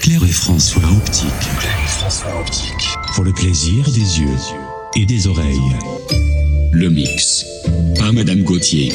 Claire et François Optique. Pour le plaisir des yeux et des oreilles. Le mix. Par Madame Gauthier.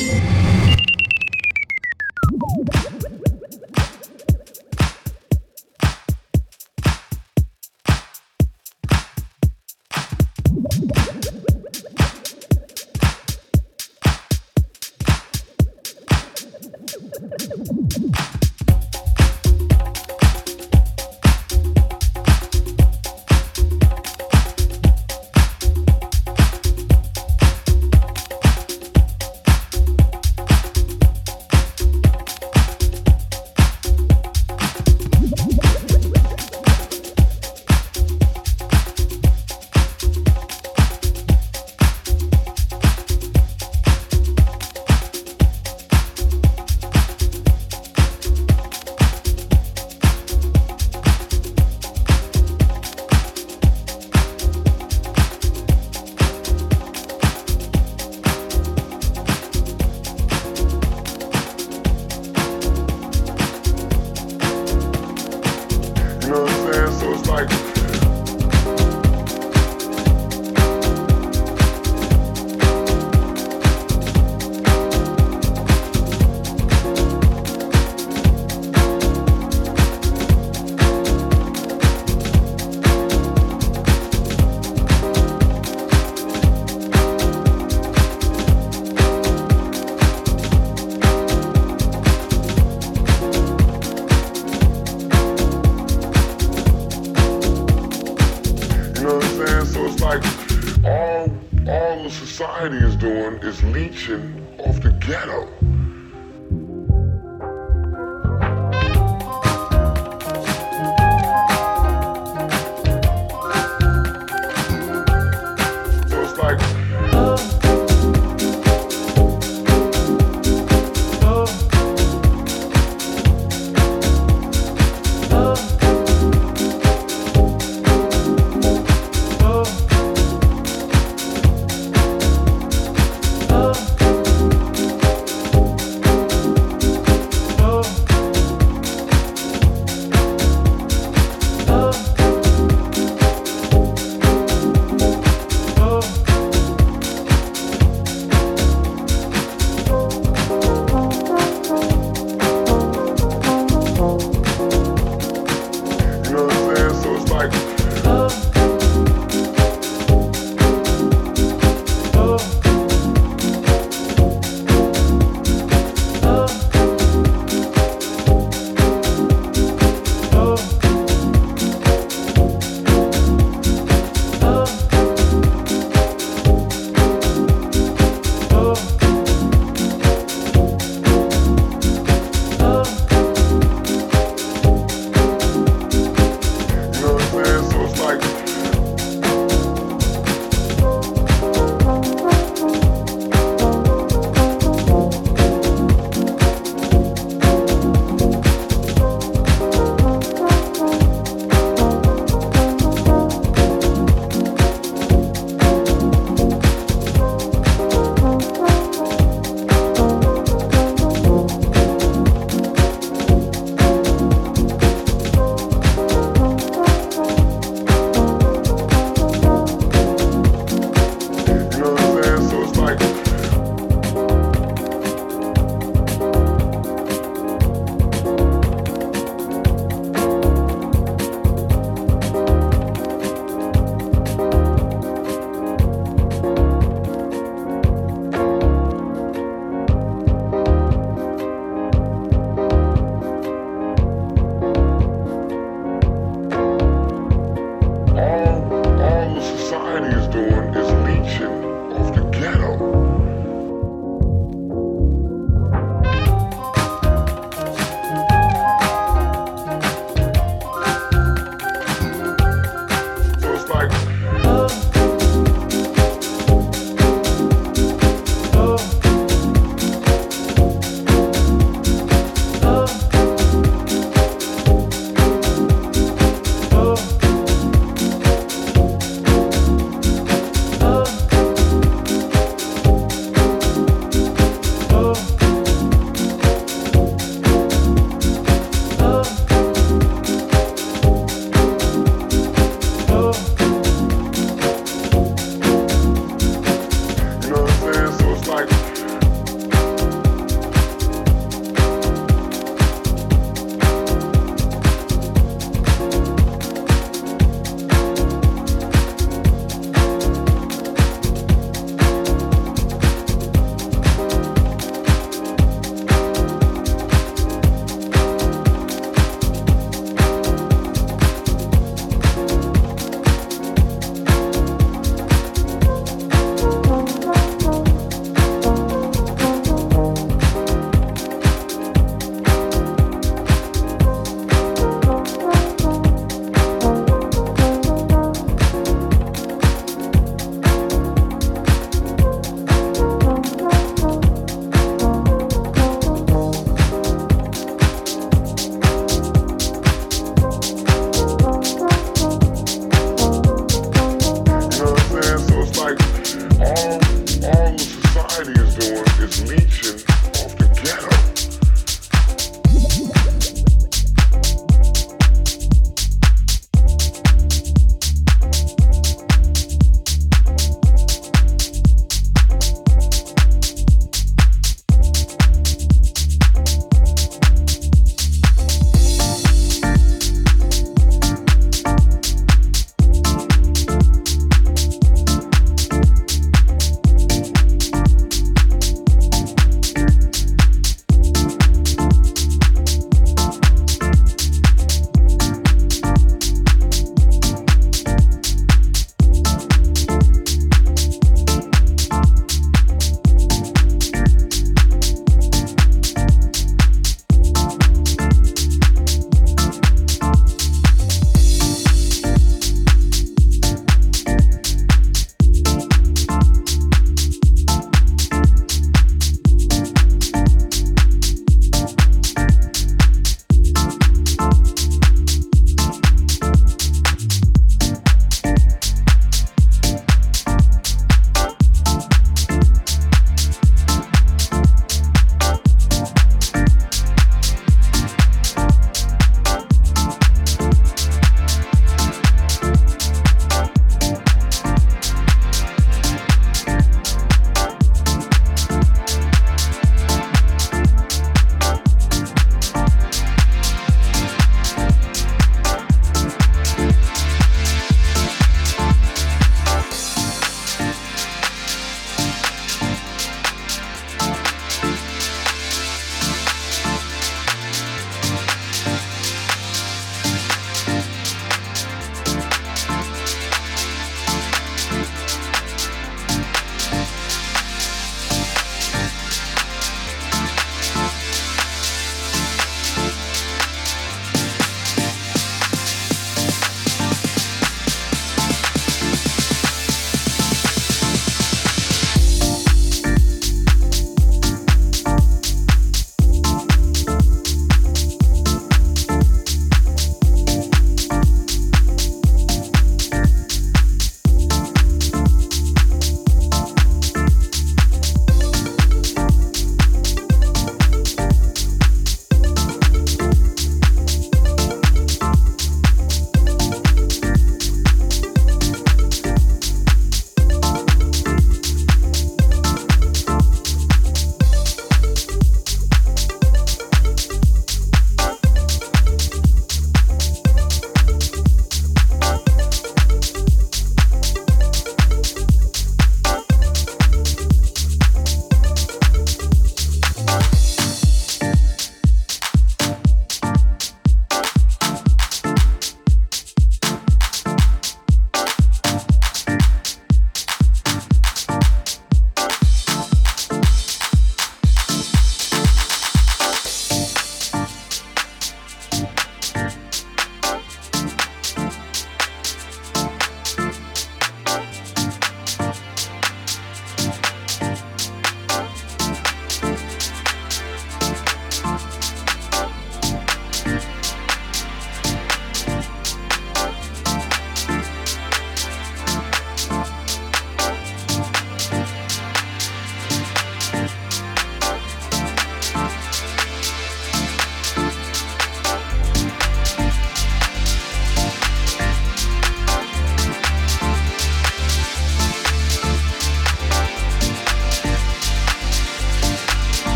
society is doing is leeching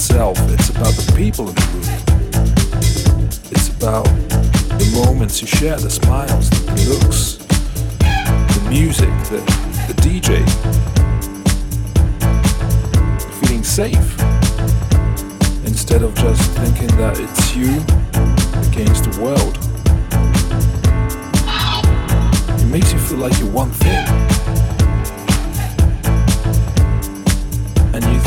itself, it's about the people in the room. It's about the moments you share, the smiles, the looks, the music, the, the DJ. Feeling safe instead of just thinking that it's you against the world. It makes you feel like you're one thing.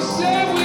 servo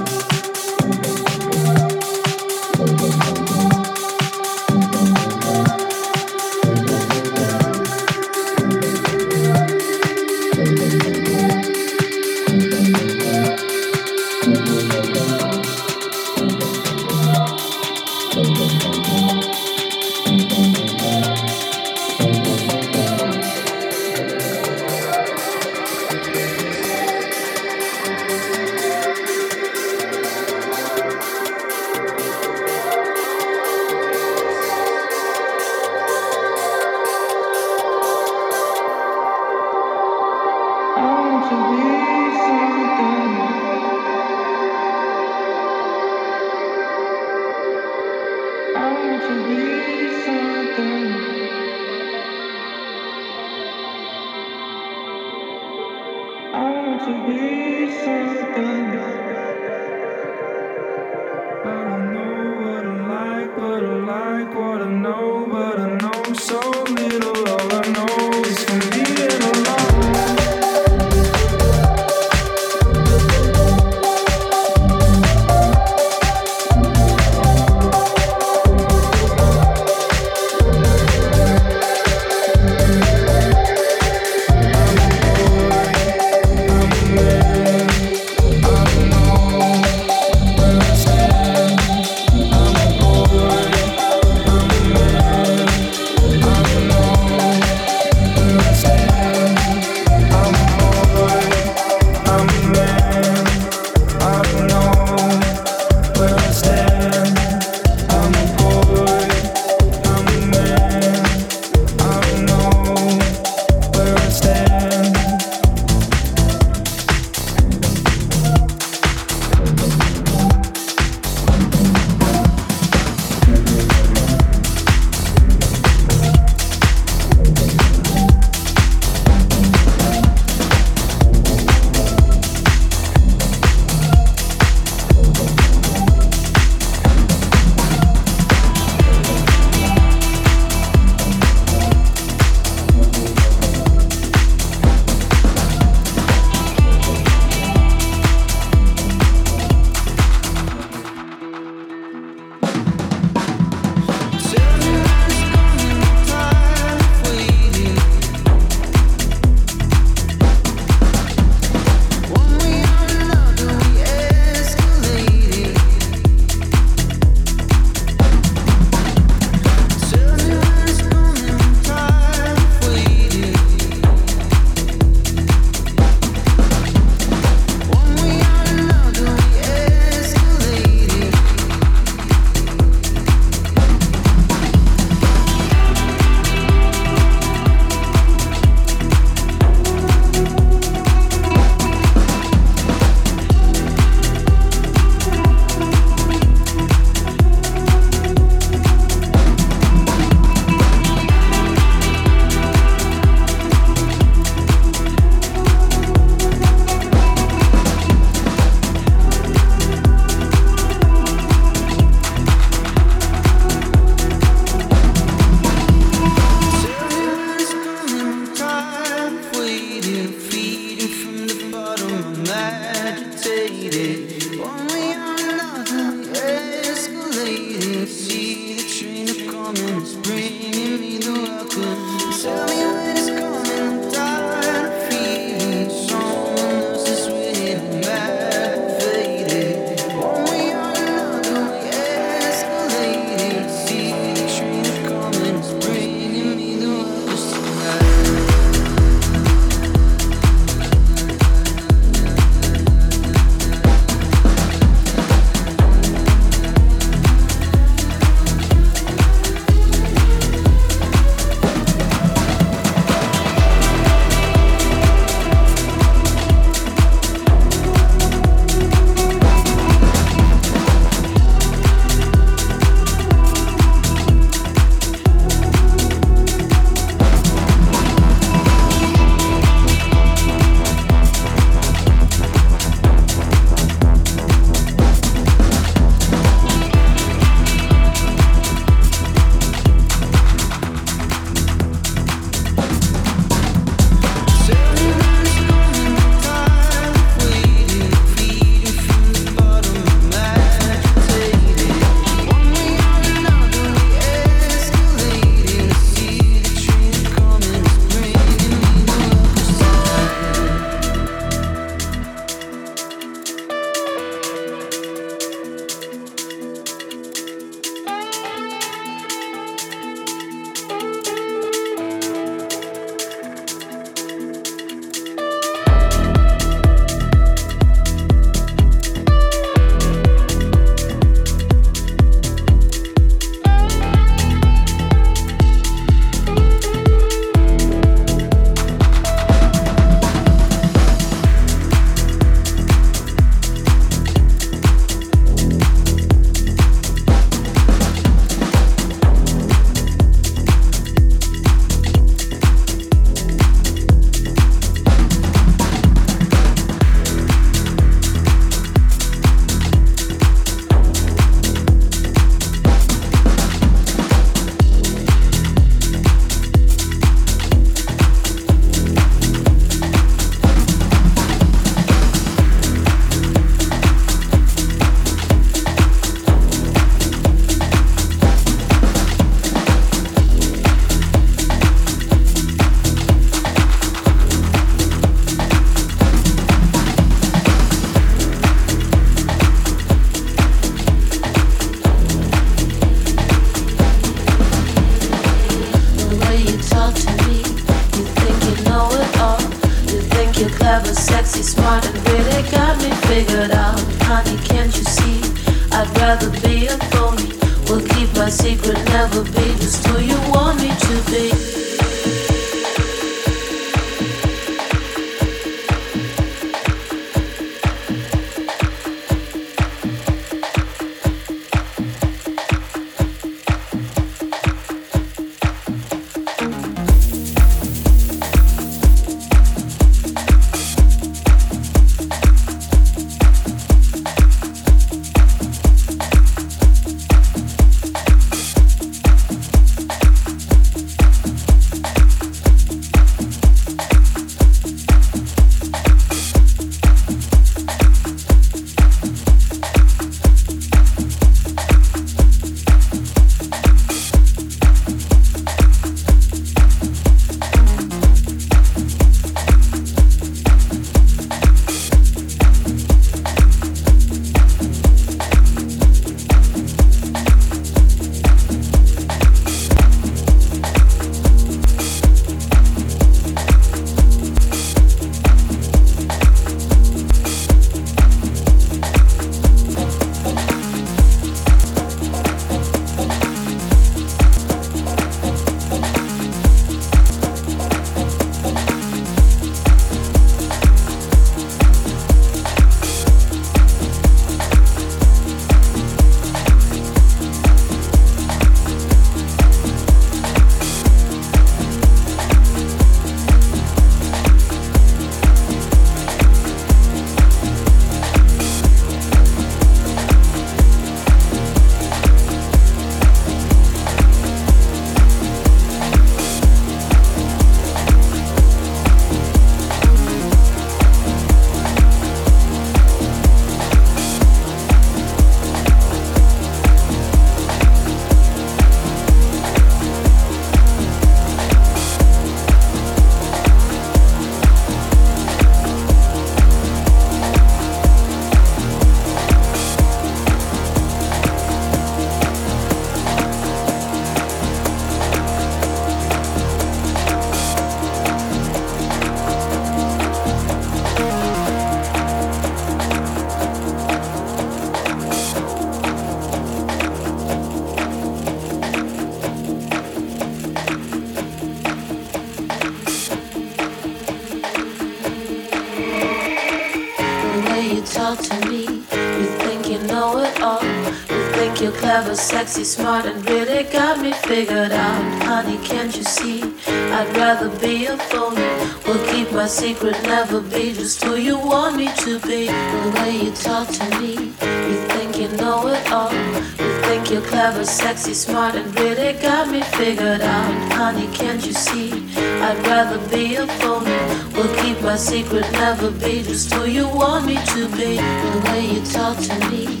sexy, smart, and really got me figured out. Honey, can't you see? I'd rather be a phony. Will keep my secret, never be just who you want me to be. The way you talk to me, you think you know it all. You think you're clever, sexy, smart, and really got me figured out. Honey, can't you see? I'd rather be a phony. Will keep my secret, never be just who you want me to be. The way you talk to me,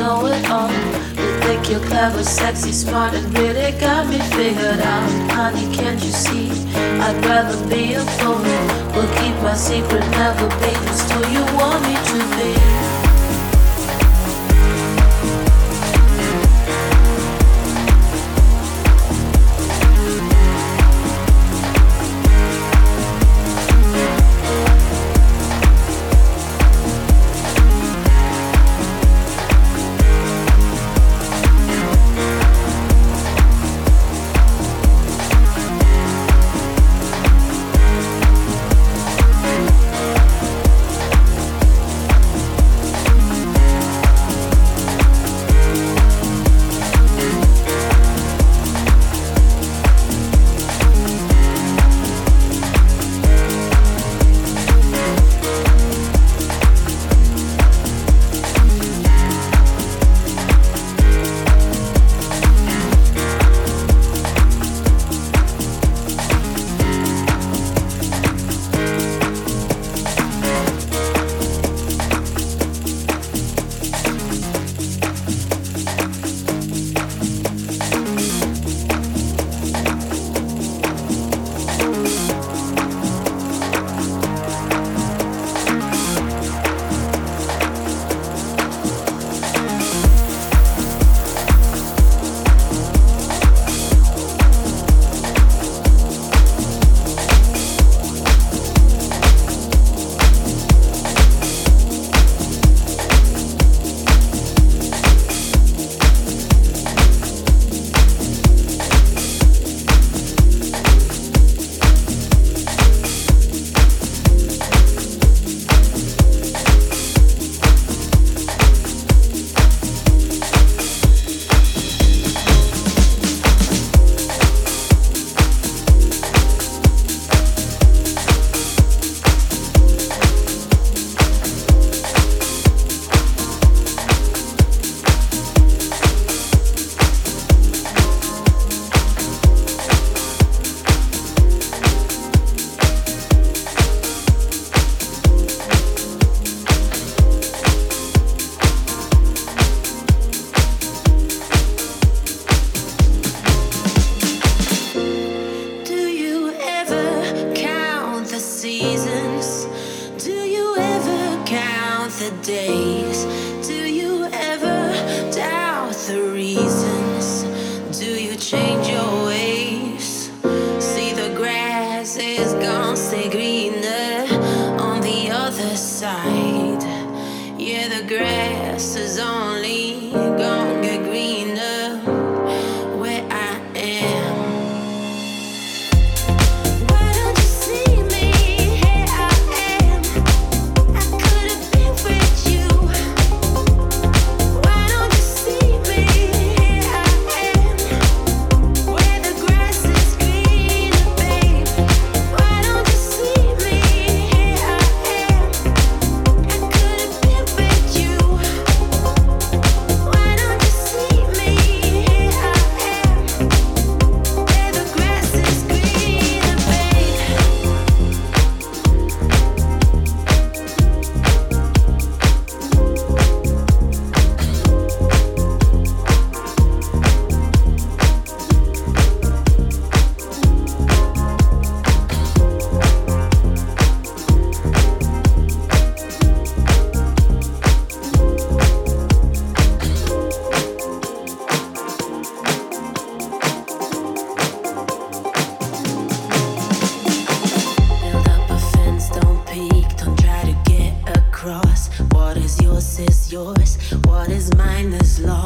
know it all You think you're clever, sexy, smart, and really got me figured out. Honey, can't you see? I'd rather be a fool. Will keep my secret, never be just who you want me to be. yours, what is mine is lost.